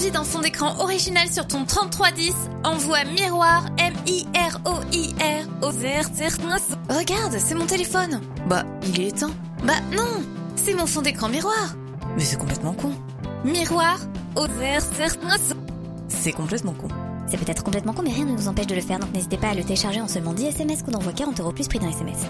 Envie d'un fond d'écran original sur ton 3310 Envoie miroir M-I-R-O-I-R au vert Regarde, c'est mon téléphone. Bah, il est éteint. Bah non, c'est mon fond d'écran miroir. Mais c'est complètement con. Miroir au vert C'est complètement con. C'est peut-être complètement con, mais rien ne nous empêche de le faire, donc n'hésitez pas à le télécharger en seulement 10 SMS qu'on envoie 40 euros plus prix d'un SMS.